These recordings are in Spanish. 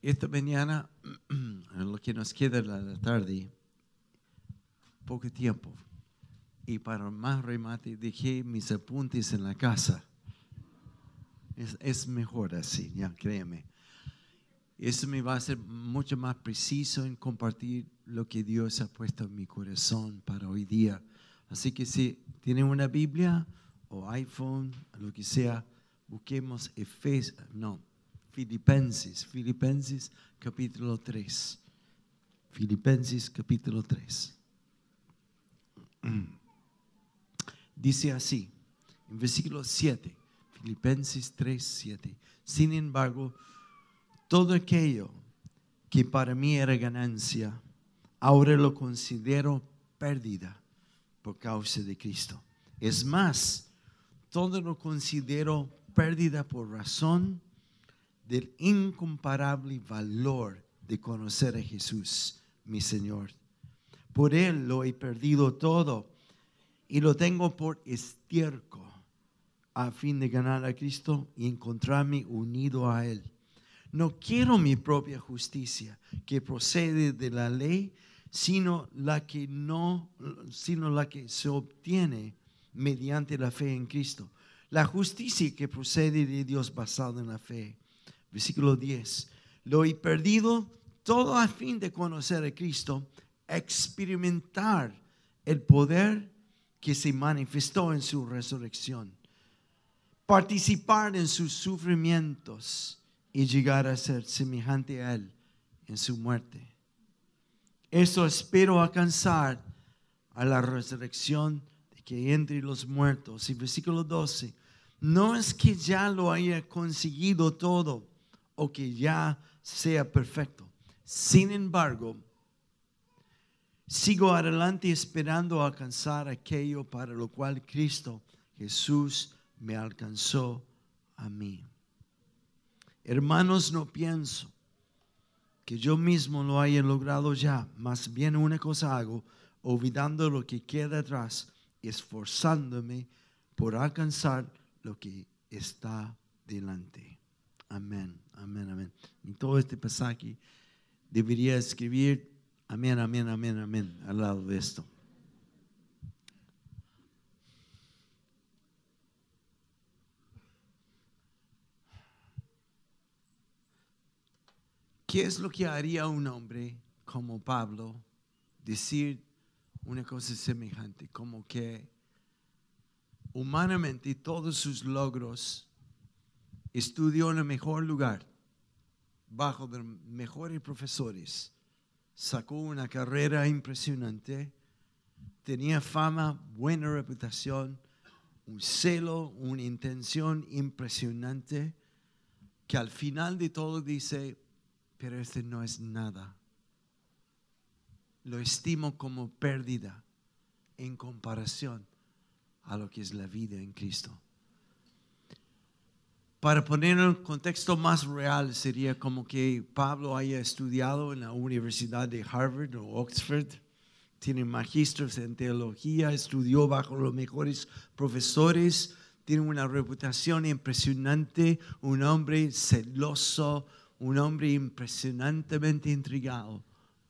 Esta mañana, en lo que nos queda de la tarde, poco tiempo. Y para más remate, dejé mis apuntes en la casa. Es, es mejor así, ya créeme. Eso me va a hacer mucho más preciso en compartir lo que Dios ha puesto en mi corazón para hoy día. Así que si tienen una Biblia o iPhone, lo que sea, busquemos Efesios, no, Filipenses, Filipenses capítulo 3. Filipenses capítulo 3. Dice así, en versículo 7, Filipenses 3, 7. Sin embargo, todo aquello que para mí era ganancia, ahora lo considero pérdida por causa de Cristo. Es más, todo lo considero pérdida por razón del incomparable valor de conocer a Jesús, mi Señor. Por Él lo he perdido todo y lo tengo por estiércol a fin de ganar a Cristo y encontrarme unido a Él. No quiero mi propia justicia que procede de la ley, sino la que no, sino la que se obtiene mediante la fe en Cristo. La justicia que procede de Dios basada en la fe. Versículo 10. Lo he perdido todo a fin de conocer a Cristo, experimentar el poder que se manifestó en su resurrección, participar en sus sufrimientos y llegar a ser semejante a Él en su muerte. Eso espero alcanzar a la resurrección de que entre los muertos. Y versículo 12, no es que ya lo haya conseguido todo o que ya sea perfecto. Sin embargo, sigo adelante esperando alcanzar aquello para lo cual Cristo Jesús me alcanzó a mí. Hermanos, no pienso que yo mismo lo haya logrado ya, más bien una cosa hago, olvidando lo que queda atrás, esforzándome por alcanzar lo que está delante. Amén, amén, amén. Y todo este pasaje debería escribir amén, amén, amén, amén al lado de esto. ¿Qué es lo que haría un hombre como Pablo decir una cosa semejante? Como que humanamente todos sus logros estudió en el mejor lugar, bajo los mejores profesores, sacó una carrera impresionante, tenía fama, buena reputación, un celo, una intención impresionante, que al final de todo dice, pero este no es nada. Lo estimo como pérdida en comparación a lo que es la vida en Cristo. Para poner un contexto más real, sería como que Pablo haya estudiado en la Universidad de Harvard o Oxford, tiene magistros en teología, estudió bajo los mejores profesores, tiene una reputación impresionante, un hombre celoso, un hombre impresionantemente intrigado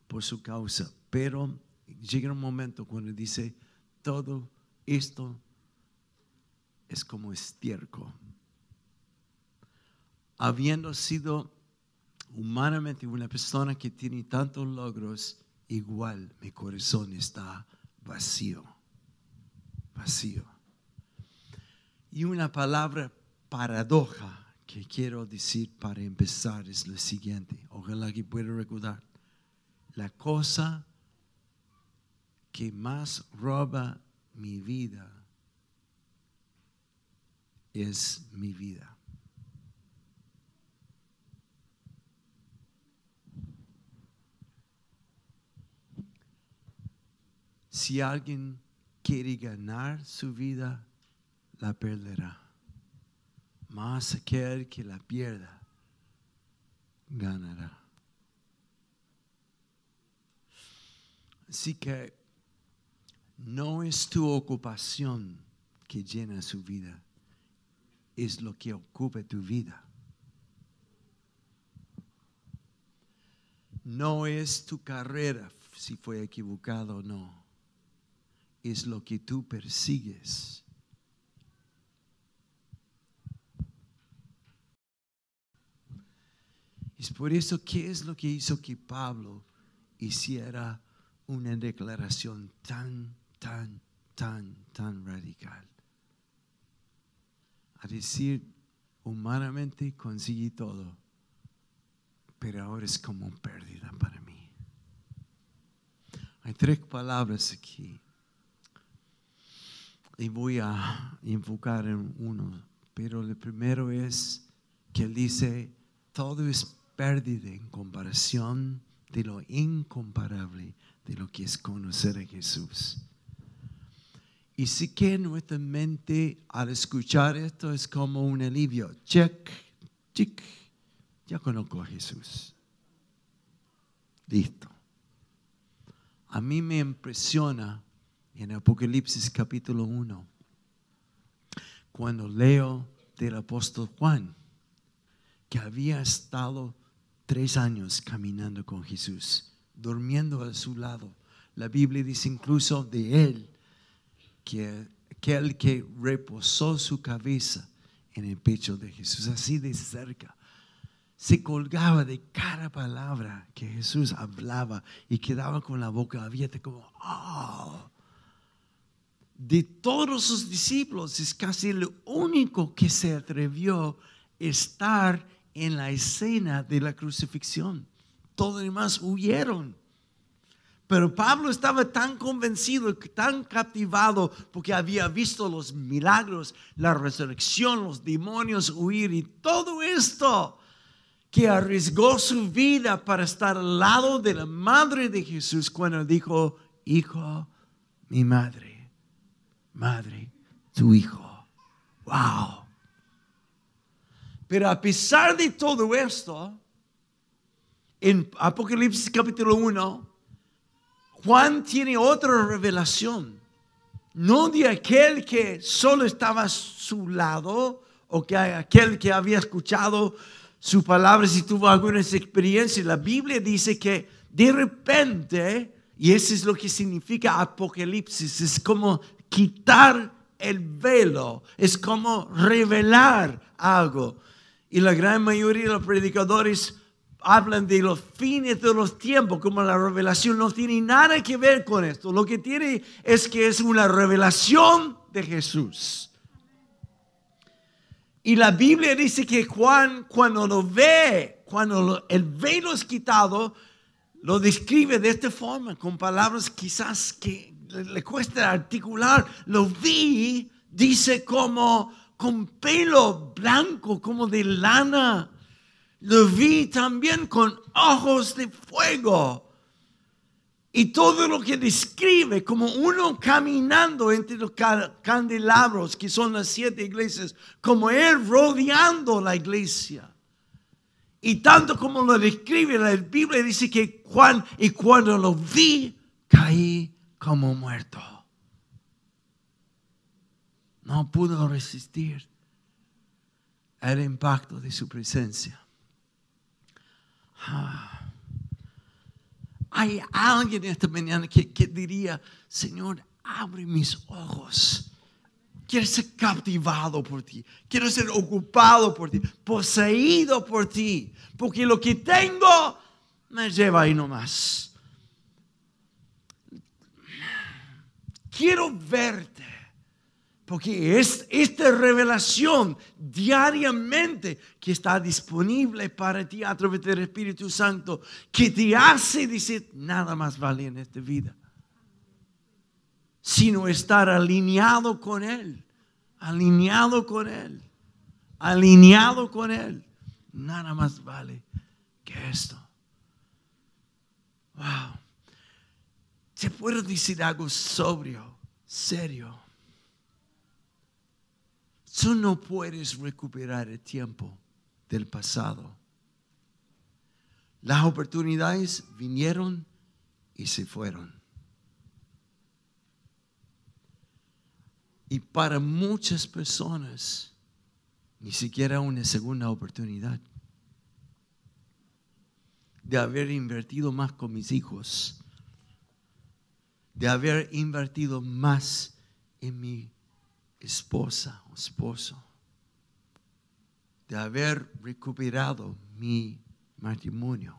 por su causa. Pero llega un momento cuando dice, todo esto es como estiércol. Habiendo sido humanamente una persona que tiene tantos logros, igual mi corazón está vacío, vacío. Y una palabra paradoja que quiero decir para empezar es lo siguiente. Ojalá que pueda recordar. La cosa que más roba mi vida es mi vida. Si alguien quiere ganar su vida, la perderá más aquel que la pierda ganará. Así que no es tu ocupación que llena su vida, es lo que ocupa tu vida. no es tu carrera si fue equivocado o no. Es lo que tú persigues. Es por eso que es lo que hizo que Pablo hiciera una declaración tan, tan, tan, tan radical. A decir, humanamente conseguí todo, pero ahora es como pérdida para mí. Hay tres palabras aquí. Y voy a enfocar en uno, pero el primero es que él dice, todo es pérdida en comparación de lo incomparable de lo que es conocer a Jesús. Y sí que nuestra mente al escuchar esto es como un alivio. Check, check, ya conozco a Jesús. Listo. A mí me impresiona en Apocalipsis capítulo 1, cuando leo del apóstol Juan, que había estado tres años caminando con Jesús, durmiendo a su lado. La Biblia dice incluso de él que aquel que reposó su cabeza en el pecho de Jesús, así de cerca. Se colgaba de cada palabra que Jesús hablaba y quedaba con la boca abierta como, oh. De todos sus discípulos es casi el único que se atrevió a estar en la escena de la crucifixión. Todos los demás huyeron. Pero Pablo estaba tan convencido, tan captivado, porque había visto los milagros, la resurrección, los demonios huir y todo esto, que arriesgó su vida para estar al lado de la madre de Jesús cuando dijo, hijo, mi madre, madre, tu hijo. Wow. Pero a pesar de todo esto, en Apocalipsis capítulo 1, Juan tiene otra revelación. No de aquel que solo estaba a su lado o que aquel que había escuchado su palabra y tuvo algunas experiencias. La Biblia dice que de repente, y eso es lo que significa Apocalipsis, es como quitar el velo, es como revelar algo. Y la gran mayoría de los predicadores hablan de los fines de los tiempos, como la revelación no tiene nada que ver con esto. Lo que tiene es que es una revelación de Jesús. Y la Biblia dice que Juan, cuando lo ve, cuando el velo es quitado, lo describe de esta forma, con palabras quizás que le cuesta articular. Lo vi, dice como con pelo blanco como de lana. Lo vi también con ojos de fuego. Y todo lo que describe como uno caminando entre los candelabros, que son las siete iglesias, como él rodeando la iglesia. Y tanto como lo describe la Biblia, dice que cuando lo vi, caí como muerto no pudo resistir el impacto de su presencia. Ah. Hay alguien esta mañana que, diría, Señor, abre mis ojos. Quiero ser captivado por ti. Quiero ser ocupado por ti. Poseído por ti. Porque lo que tengo me lleva ahí nomás. Quiero verte porque es esta revelación diariamente que está disponible para ti a través del Espíritu Santo, que te hace decir, nada más vale en esta vida, sino estar alineado con Él, alineado con Él, alineado con Él. Nada más vale que esto. Wow. ¿Se puede decir algo sobrio, serio? Tú no puedes recuperar el tiempo del pasado. Las oportunidades vinieron y se fueron. Y para muchas personas, ni siquiera una segunda oportunidad. de haber invertido más con mis hijos, de haber invertido más en mi esposa o esposo, de haber recuperado mi matrimonio.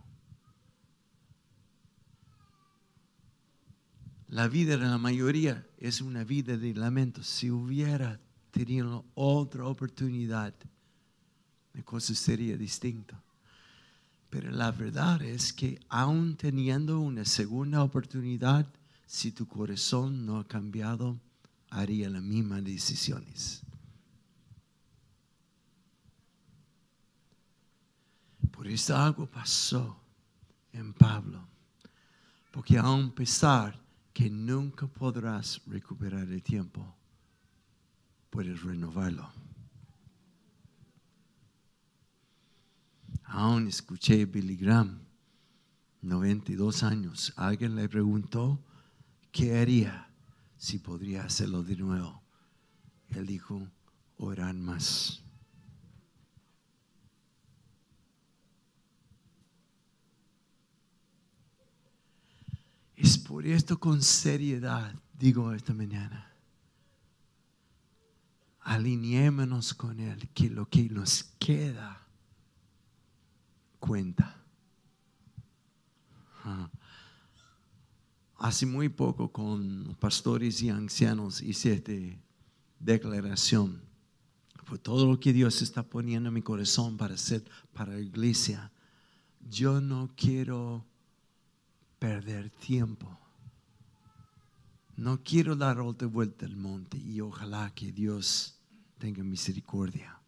La vida de la mayoría es una vida de lamento. Si hubiera tenido otra oportunidad, la cosa sería distinta. Pero la verdad es que aún teniendo una segunda oportunidad, si tu corazón no ha cambiado, haría las mismas decisiones. Por eso algo pasó en Pablo. Porque aun pesar que nunca podrás recuperar el tiempo, puedes renovarlo. Aún escuché Billy Graham, 92 años. Alguien le preguntó qué haría si podría hacerlo de nuevo. Él dijo, orar más. Es por esto con seriedad, digo esta mañana, alineémonos con Él, que lo que nos queda cuenta. Ah. Hace muy poco con pastores y ancianos hice esta declaración. Por todo lo que Dios está poniendo en mi corazón para hacer para la iglesia, yo no quiero perder tiempo. No quiero dar otra vuelta al monte y ojalá que Dios tenga misericordia.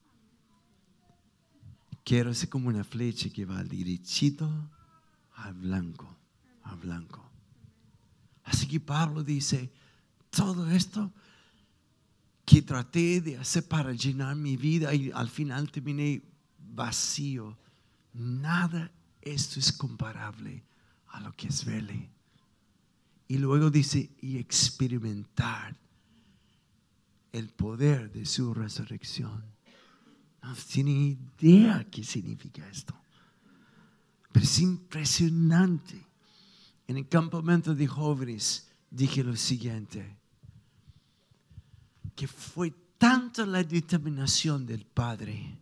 Quiero ser como una flecha que va derechito al blanco, al blanco. Así que Pablo dice, todo esto que traté de hacer para llenar mi vida y al final terminé vacío, nada esto es comparable a lo que es verle. Y luego dice, y experimentar el poder de su resurrección. No tiene idea qué significa esto. Pero es impresionante. En el campamento de jóvenes dije lo siguiente, que fue tanta la determinación del Padre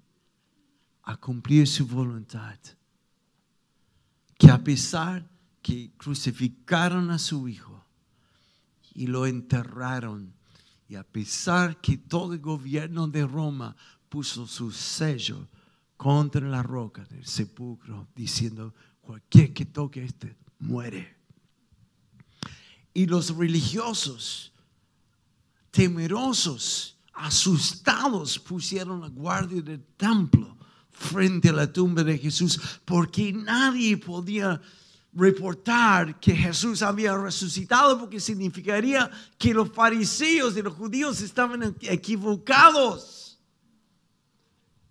a cumplir su voluntad, que a pesar que crucificaron a su hijo y lo enterraron, y a pesar que todo el gobierno de Roma puso su sello contra la roca del sepulcro, diciendo, cualquier que toque este muere. Y los religiosos, temerosos, asustados, pusieron la guardia del templo frente a la tumba de Jesús, porque nadie podía reportar que Jesús había resucitado, porque significaría que los fariseos y los judíos estaban equivocados.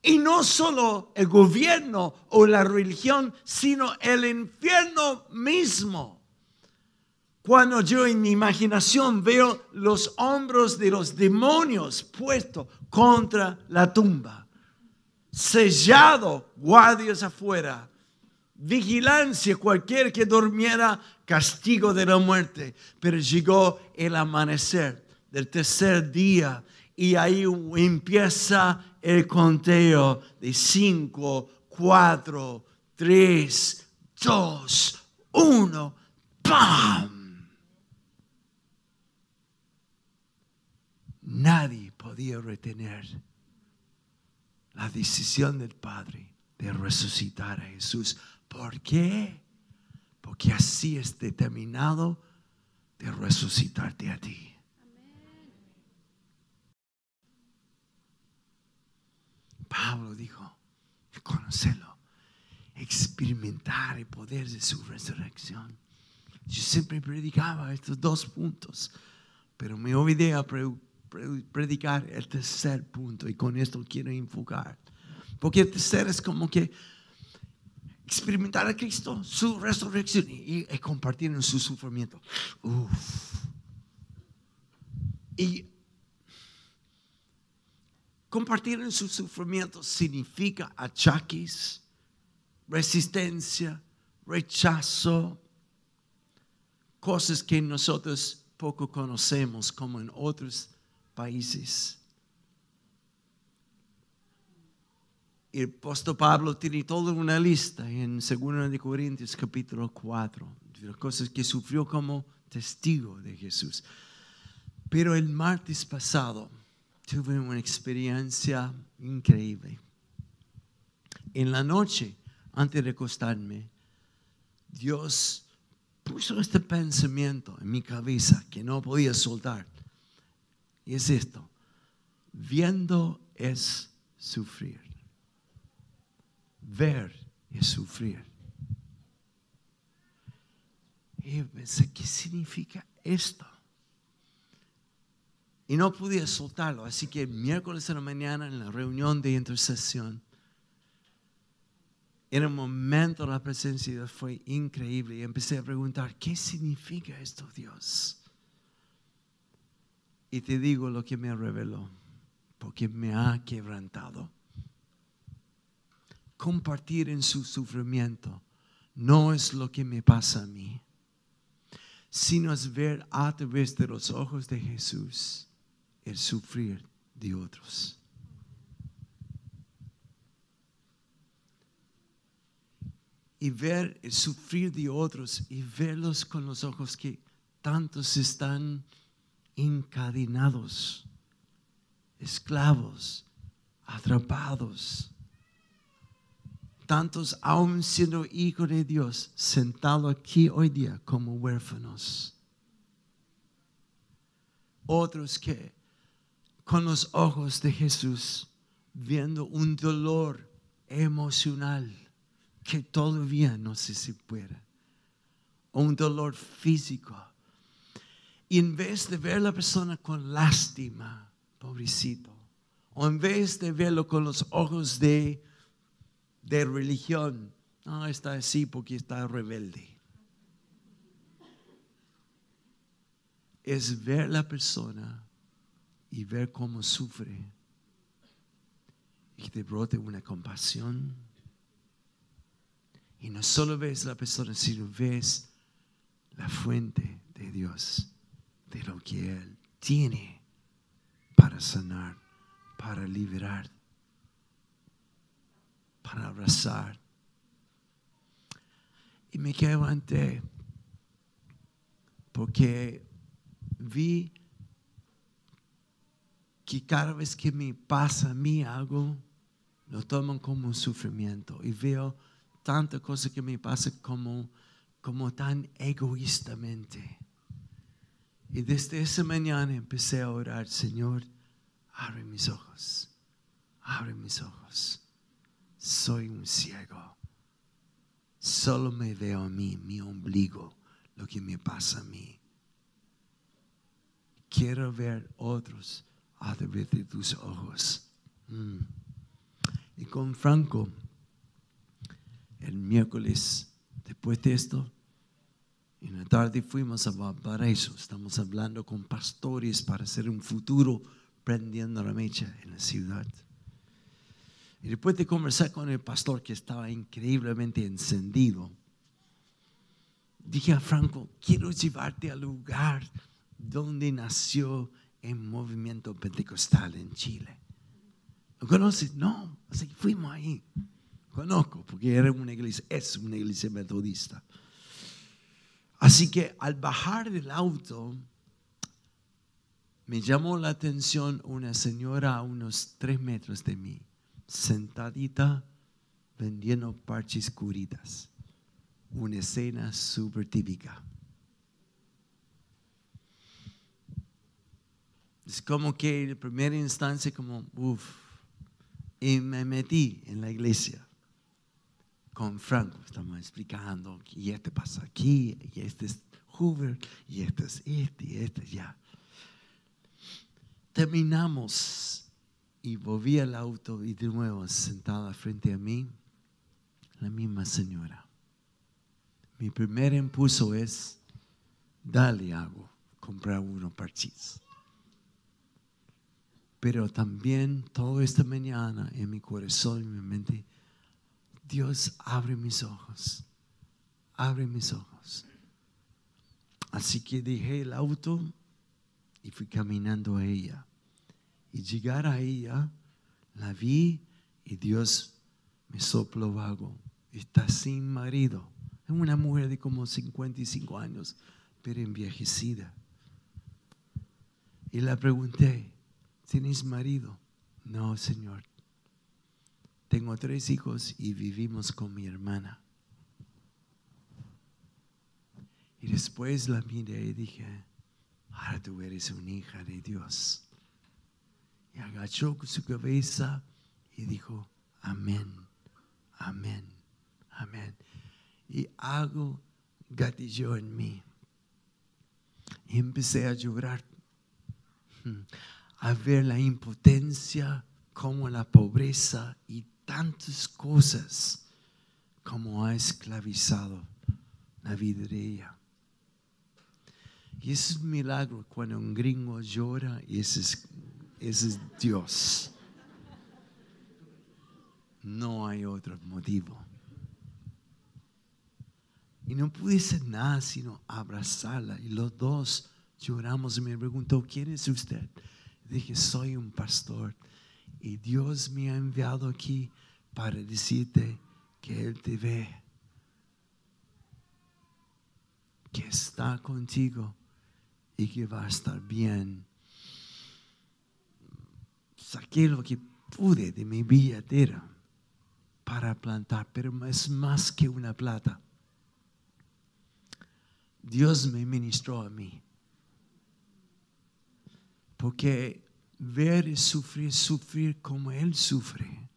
Y no solo el gobierno o la religión, sino el infierno mismo. Cuando yo en mi imaginación veo los hombros de los demonios puestos contra la tumba, sellado, guardias afuera, vigilancia, cualquier que durmiera, castigo de la muerte. Pero llegó el amanecer del tercer día y ahí empieza el conteo de cinco, cuatro, tres, dos, uno, ¡pam! Nadie retener la decisión del Padre de resucitar a Jesús ¿Por qué? Porque así es determinado de resucitarte a ti. Pablo dijo, conocerlo, experimentar el poder de su resurrección. Yo siempre predicaba estos dos puntos, pero me olvidé a predicar el tercer punto y con esto quiero enfocar. Porque el tercer es como que experimentar a Cristo, su resurrección y, compartir en su sufrimiento. Y compartir en su sufrimiento significa achaques, resistencia, rechazo, cosas que nosotros poco conocemos como en otros países. El apóstol Pablo tiene toda una lista en 2 de Corintios capítulo 4 de las cosas que sufrió como testigo de Jesús. Pero el martes pasado tuve una experiencia increíble. En la noche, antes de acostarme, Dios puso este pensamiento en mi cabeza que no podía soltar. Y es esto, viendo es sufrir. Ver es sufrir. Y pensé, ¿qué significa esto? Y no podía soltarlo. Así que miércoles en la mañana, en la reunión de intercesión, en el momento la presencia de Dios fue increíble. Y empecé a preguntar, ¿qué significa esto, Dios? Y te digo lo que me reveló, porque me ha quebrantado. Compartir en su sufrimiento no es lo que me pasa a mí, sino es ver a través de los ojos de Jesús el sufrir de otros. Y ver el sufrir de otros y verlos con los ojos que tantos están encadenados, esclavos, atrapados. Tantos aún siendo hijos de Dios, sentados aquí hoy día como huérfanos. Otros que con los ojos de Jesús, viendo un dolor emocional que todavía no se supera, un dolor físico. Y en vez de ver a la persona con lástima, pobrecito, o en vez de verlo con los ojos de, de religión, no, está así porque está rebelde. Es ver la persona y ver cómo sufre y te brote una compasión. Y no solo ves la persona, sino ves la fuente de Dios, de lo que Él tiene para sanar, para liberar, para abrazar. Y me quedé porque vi que cada vez que me pasa a mí algo, lo toman como un sufrimiento. Y veo tanta cosa que me pasa como, como tan egoístamente. Y desde esa mañana empecé a orar, Señor, abre mis ojos, abre mis ojos. Soy un ciego. Solo me veo a mí, mi ombligo, lo que me pasa a mí. Quiero ver otros a través de tus ojos. Mm. Y con Franco, el miércoles, después de esto, en la tarde fuimos a Valparaíso. Estamos hablando con pastores para hacer un futuro prendiendo la mecha en la ciudad. Y después de conversar con el pastor que estaba increíblemente encendido, dije a Franco, quiero llevarte al lugar donde nació en movimiento pentecostal en Chile. ¿Lo conoces? No, así fuimos ahí. Conozco, porque era una iglesia, es una iglesia metodista. Así que al bajar del auto, me llamó la atención una señora a unos tres metros de mí, sentadita vendiendo parches curitas. Una escena súper típica. Es como que en primera instancia, como, uff, y me metí en la iglesia con Franco, estamos explicando, y este pasa aquí, y este es Hoover, y este es este, y este ya. Terminamos y volví al auto y de nuevo sentada frente a mí, la misma señora. Mi primer impulso es, dale algo, comprar unos parches. Pero también toda esta mañana en mi corazón y mi mente, Dios abre mis ojos abre mis ojos. Así que dejé el auto y fui caminando a ella. Y llegar a ella, la vi y Dios me sopló algo. Está sin marido. Es una mujer de como 55 años, pero envejecida. Y la pregunté, ¿tienes marido? No, Señor. Tengo tres hijos y vivimos con mi hermana. Y después la miré y dije, ahora tú eres una hija de Dios. Y agachó su cabeza y dijo, amén, amén, amén. Y algo gatilló en mí. Y empecé a llorar, a ver la impotencia, como la pobreza y tantas cosas como ha esclavizado la vida de ella. Y es un milagro cuando un gringo llora y ese es, ese es Dios. No hay otro motivo. Y no pude hacer nada sino abrazarla. Y los dos lloramos y me preguntó, ¿quién es usted? Dije, soy un pastor. Y Dios me ha enviado aquí para decirte que Él te ve, que está contigo y que va a estar bien. Saqué lo que pude de mi billetera para plantar, pero es más que una plata. Dios me ministró a mí. Porque ver y sufrir, sufrir como Él sufre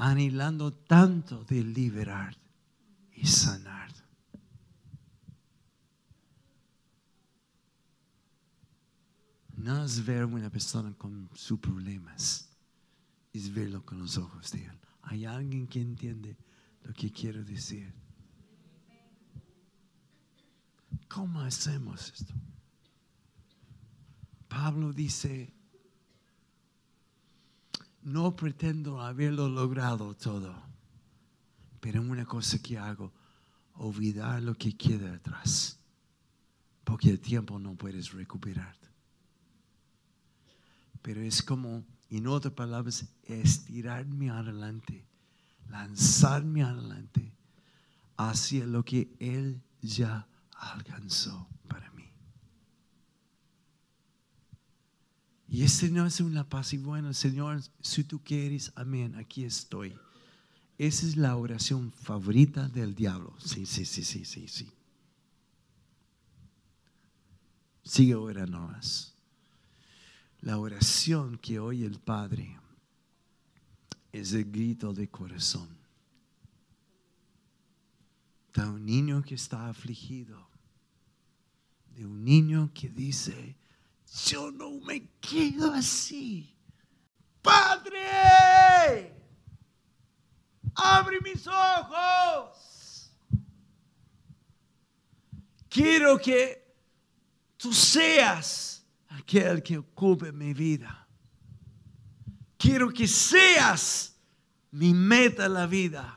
anhelando tanto de liberar y sanar. No es ver una persona con sus problemas, es verlo con los ojos de Él. Hay alguien que entiende lo que quiero decir. ¿Cómo hacemos esto? Pablo dice, no pretendo haberlo logrado todo, pero una cosa que hago, olvidar lo que queda atrás, porque el tiempo no puedes recuperar. Pero es como, en otras palabras, estirarme adelante, lanzarme adelante hacia lo que Él ya alcanzó para mí. Y este no es una paz y bueno, Señor, si tú quieres, amén, aquí estoy. Esa es la oración favorita del diablo. Sí, sí, sí, sí, sí, sí. Sigue orando más. La oración que oye el Padre es el grito de corazón. De un niño que está afligido. De un niño que dice, yo no me quedo así. Padre, abre mis ojos. Quiero que tú seas aquel que ocupe mi vida. Quiero que seas mi meta en la vida.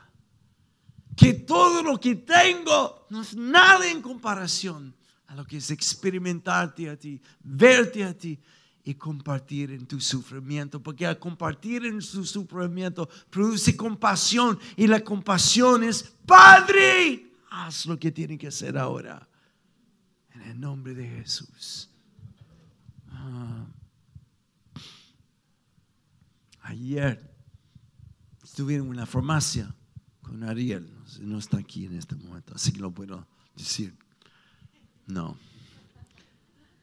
Que todo lo que tengo no es nada en comparación lo que es experimentarte a ti, verte a ti y compartir en tu sufrimiento, porque al compartir en su sufrimiento produce compasión y la compasión es, Padre, haz lo que tiene que hacer ahora, en el nombre de Jesús. Ah. Ayer estuve en una farmacia con Ariel, no está aquí en este momento, así que lo puedo decir. No.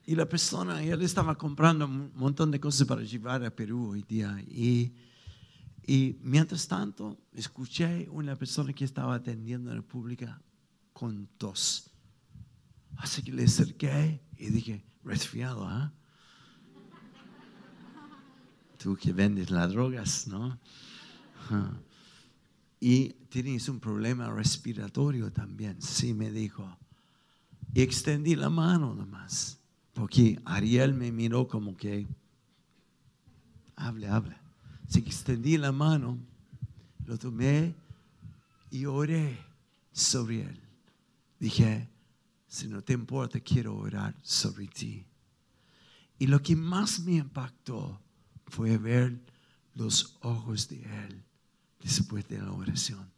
Y la persona, él estaba comprando un montón de cosas para llevar a Perú hoy día. Y, mientras tanto, escuché una persona que estaba atendiendo en la pública con tos. Así que le acerqué y dije, resfriado, ¿ah? Tú que vendes las drogas, ¿no? Y tienes un problema respiratorio también. Sí, me dijo. Y extendí la mano nomás. Porque Ariel me miró como que, hable, hable. Así que extendí la mano, lo tomé y oré. sobre él. Dije, si no te importa, quiero orar sobre ti. Y lo que más me impactó fue ver los ojos de él después de la oración.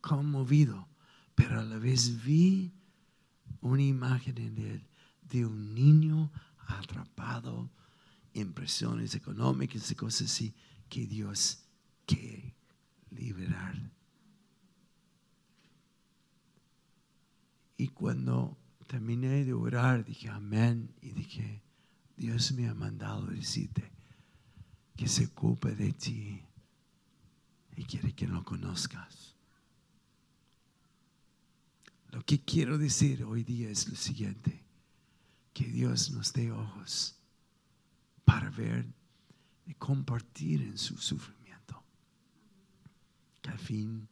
Conmovido, pero a la vez vi una imagen en él de un niño atrapado en presiones económicas y cosas así que Dios quiere liberar. Y cuando terminé de orar, dije amén y dije, Dios me ha mandado decirte que se ocupe de ti y quiere que lo conozcas. Lo que quiero decir hoy día es lo siguiente, que Dios nos dé ojos para ver y compartir en su sufrimiento, que al fin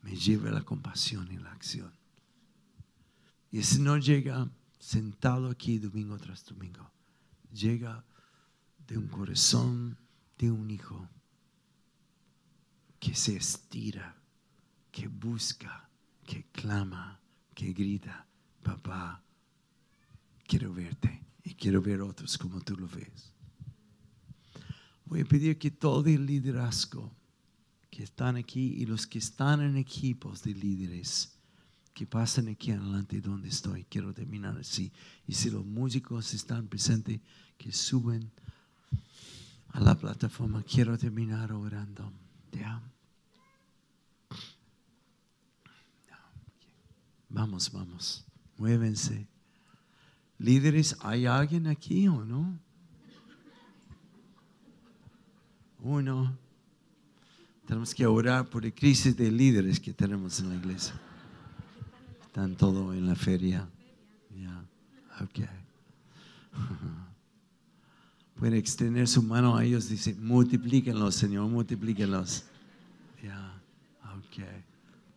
me lleve la compasión y la acción. Y ese no llega sentado aquí domingo tras domingo, llega de un corazón de un hijo que se estira, que busca, que clama, que grita, papá, quiero verte y quiero ver otros como tú lo ves. Voy a pedir que todo el liderazgo que están aquí y los que están en equipos de líderes, que pasen aquí adelante donde estoy. Quiero terminar así. Y si los músicos están presentes, que suben a la plataforma. Quiero terminar orando. Vamos, vamos. Muévense. Líderes, ¿hay alguien aquí o no? Uno. Tenemos que orar por la crisis de líderes que tenemos en la iglesia. Están todos en la feria. Ya, ok. Pueden extender su mano a ellos, dice, multiplíquenlos, Señor, multiplíquenlos. Ya, ok.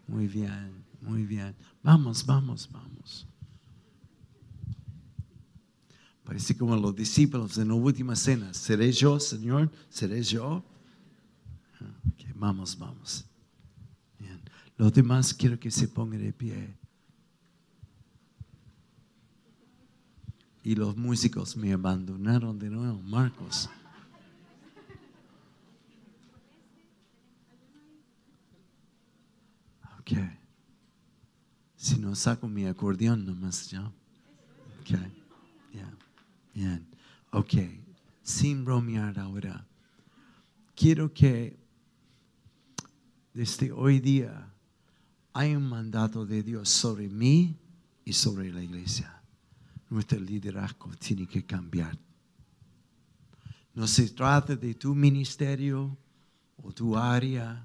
Muy bien, muy bien. Vamos, vamos, vamos. Parece como los discípulos en la última cena. ¿Seré yo, Señor? ¿Seré yo? Okay, vamos, vamos. Los demás quiero que se pongan de pie. y los músicos me abandonaron de nuevo, Marcos. Ok. Si no saco mi acordeón nomás ya. Ok. Yeah. Bien. Ok. Sin bromear ahora. Quiero que desde hoy día hay un mandato de Dios sobre mí y sobre la iglesia nuestro liderazgo tiene que cambiar. No se trata de tu ministerio o tu área,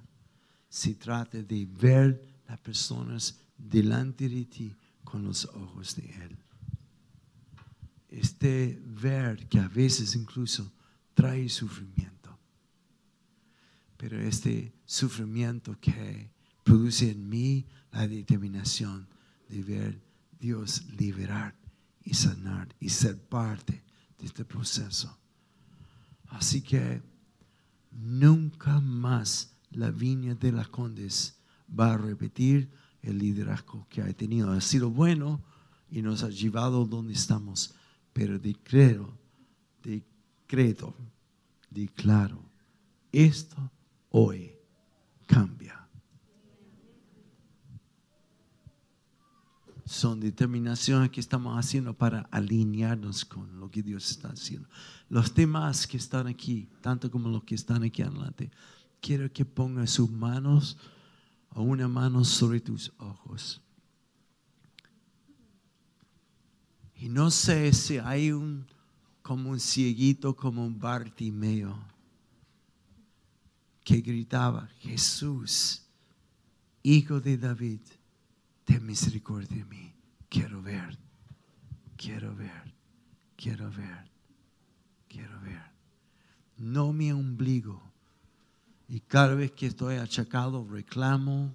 se trata de ver las personas delante de ti con los ojos de Él. Este ver que a veces incluso trae sufrimiento, pero este sufrimiento que produce en mí la determinación de ver Dios liberar y sanar y ser parte de este proceso. Así que nunca más la viña de las condes va a repetir el liderazgo que ha tenido. Ha sido bueno y nos ha llevado donde estamos, pero decreto, decreto, declaro, esto hoy cambia. son determinaciones que estamos haciendo para alinearnos con lo que Dios está haciendo. Los demás que están aquí, tanto como los que están aquí adelante, quiero que pongan sus manos o una mano sobre tus ojos. Y no sé si hay un como un cieguito, como un Bartimeo, que gritaba, Jesús, hijo de David ten misericordia de mí. Quiero ver, quiero ver, quiero ver, quiero ver. No mi ombligo. Y cada vez que estoy achacado, reclamo,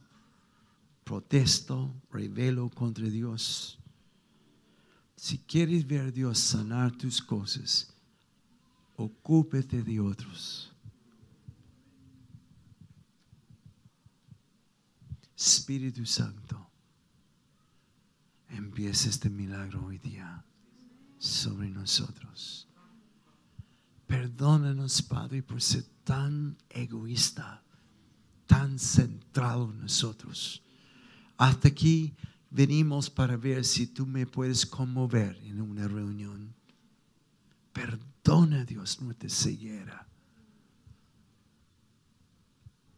protesto, revelo contra Dios. Si quieres ver a Dios sanar tus cosas, ocúpete de otros. Espíritu Santo, empieza este milagro hoy día sobre nosotros. Perdónanos, Padre, por ser tan egoísta, tan centrado en nosotros. Hasta aquí venimos para ver si tú me puedes conmover en una reunión. Perdona, Dios, nuestra ceguera.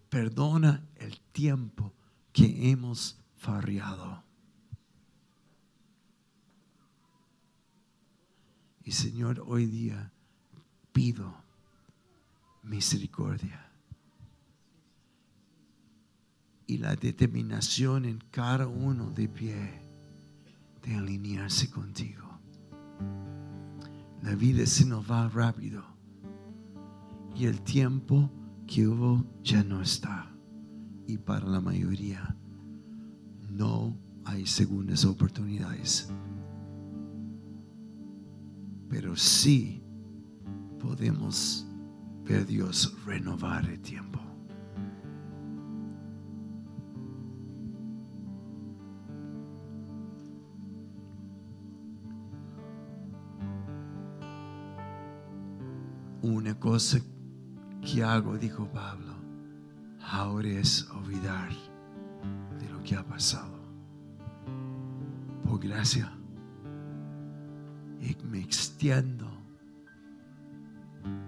Perdona el tiempo que hemos farriado. Y Señor, hoy día pido misericordia y la determinación en cada uno de pie de alinearse contigo. La vida se nos va rápido y el tiempo que hubo ya no está. Y para la mayoría no hay segundas oportunidades. Pero sí podemos ver Dios renovar el tiempo. Una cosa que hago, dijo Pablo, ahora es olvidar de lo que ha pasado. Por gracia, me extiendo,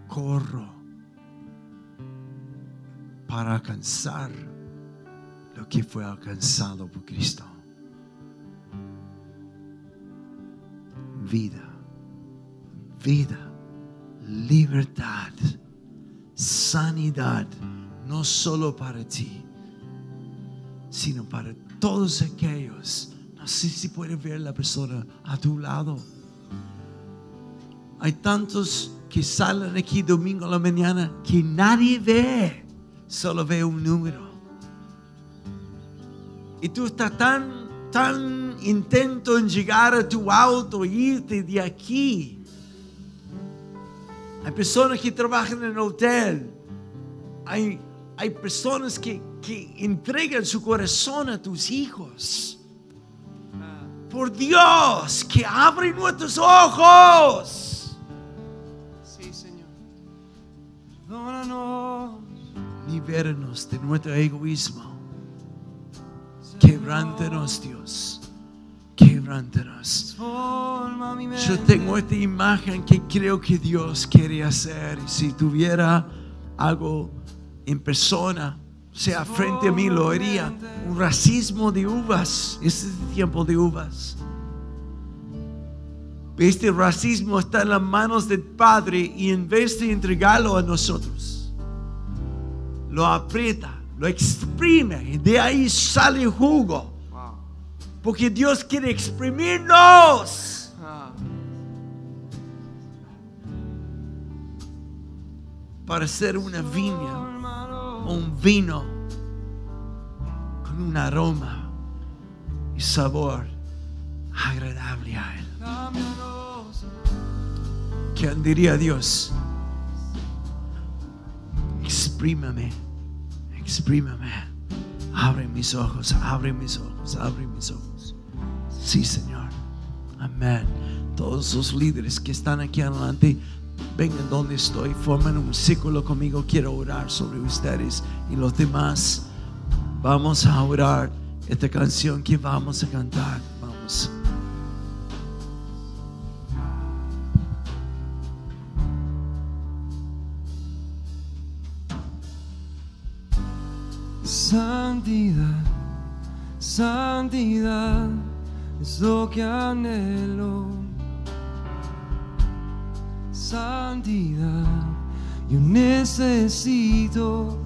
corro para alcanzar lo que fue alcanzado por Cristo. Vida, vida libertad, sanidad, no solo para ti, sino para todos aquellos. No sé si puedes ver la persona a tu lado. Hay tantos que salen aquí domingo a la mañana que nadie ve, solo ve un número. Y tú estás tan, tan intento en llegar a tu auto, irte de aquí hay personas que trabajan en el hotel. Hay, hay personas que, que entregan su corazón a tus hijos. Por Dios, que abren nuestros ojos. Libéranos de nuestro egoísmo. Quebrántanos, Dios. Quebrántanos. Yo tengo esta imagen que creo que Dios quiere hacer. Si tuviera algo en persona, sea frente a mí, lo haría. Un racismo de uvas. Este es el tiempo de uvas. Este racismo está en las manos del Padre y en vez de entregarlo a nosotros, lo aprieta, lo exprime y de ahí sale jugo. Porque Dios quiere exprimirnos. Para ser una viña un vino con un aroma y sabor agradable a Él. ¿Quién diría Dios? Exprímame, exprímame. Abre mis ojos, abre mis ojos, abre mis ojos. Sí, Señor. Amén. Todos los líderes que están aquí adelante, vengan donde estoy, formen un círculo conmigo. Quiero orar sobre ustedes y los demás. Vamos a orar esta canción que vamos a cantar. Vamos. Santidad, santidad es lo que anhelo. Santidad, yo necesito